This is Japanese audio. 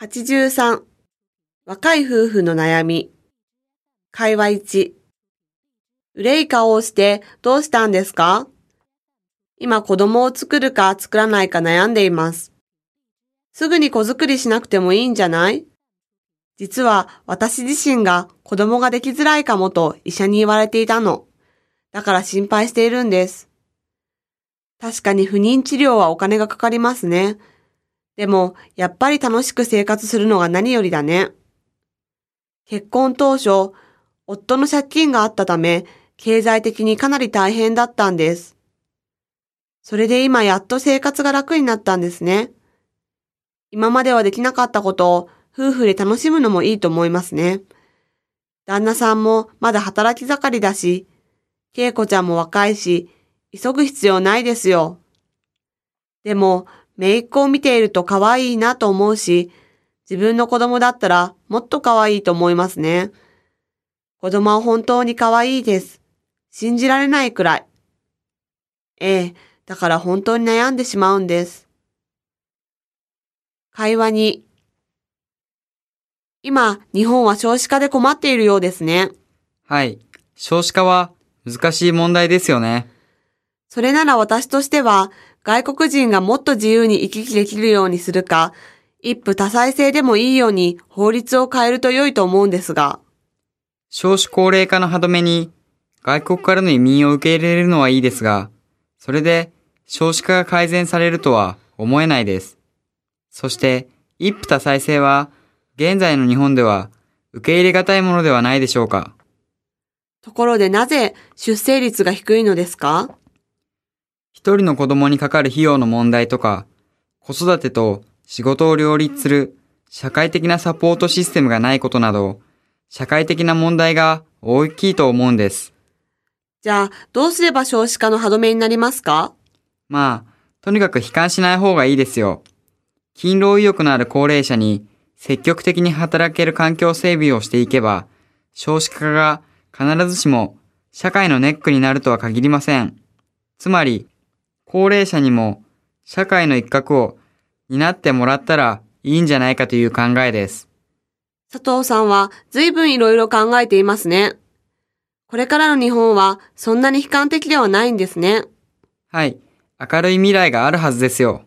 83若い夫婦の悩み会話1憂い顔をしてどうしたんですか？今子供を作るか作らないか悩んでいます。すぐに子作りしなくてもいいんじゃない？実は私自身が子供ができづらいかもと医者に言われていたの。だから心配しているんです。確かに不妊治療はお金がかかりますね。でも、やっぱり楽しく生活するのが何よりだね。結婚当初、夫の借金があったため、経済的にかなり大変だったんです。それで今やっと生活が楽になったんですね。今まではできなかったことを夫婦で楽しむのもいいと思いますね。旦那さんもまだ働き盛りだし、恵子ちゃんも若いし、急ぐ必要ないですよ。でも、姪っ子を見ていると可愛いなと思うし、自分の子供だったらもっと可愛いと思いますね。子供は本当に可愛いです。信じられないくらい。ええ、だから本当に悩んでしまうんです。会話に。今、日本は少子化で困っているようですね。はい。少子化は難しい問題ですよね。それなら私としては、外国人がもっと自由に行き来できるようにするか、一夫多妻制でもいいように法律を変えると良いと思うんですが、少子高齢化の歯止めに外国からの移民を受け入れるのはいいですが、それで少子化が改善されるとは思えないです。そして、一夫多妻制は現在の日本では受け入れがたいものではないでしょうか。ところでなぜ出生率が低いのですか？一人の子供にかかる費用の問題とか、子育てと仕事を両立する社会的なサポートシステムがないことなど、社会的な問題が大きいと思うんです。じゃあ、どうすれば少子化の歯止めになりますか？まあ、とにかく悲観しない方がいいですよ。勤労意欲のある高齢者に積極的に働ける環境整備をしていけば、少子化が必ずしも社会のネックになるとは限りません。つまり、高齢者にも社会の一角を担ってもらったらいいんじゃないかという考えです。佐藤さんは随分いろいろ考えていますね。これからの日本はそんなに悲観的ではないんですね。はい。明るい未来があるはずですよ。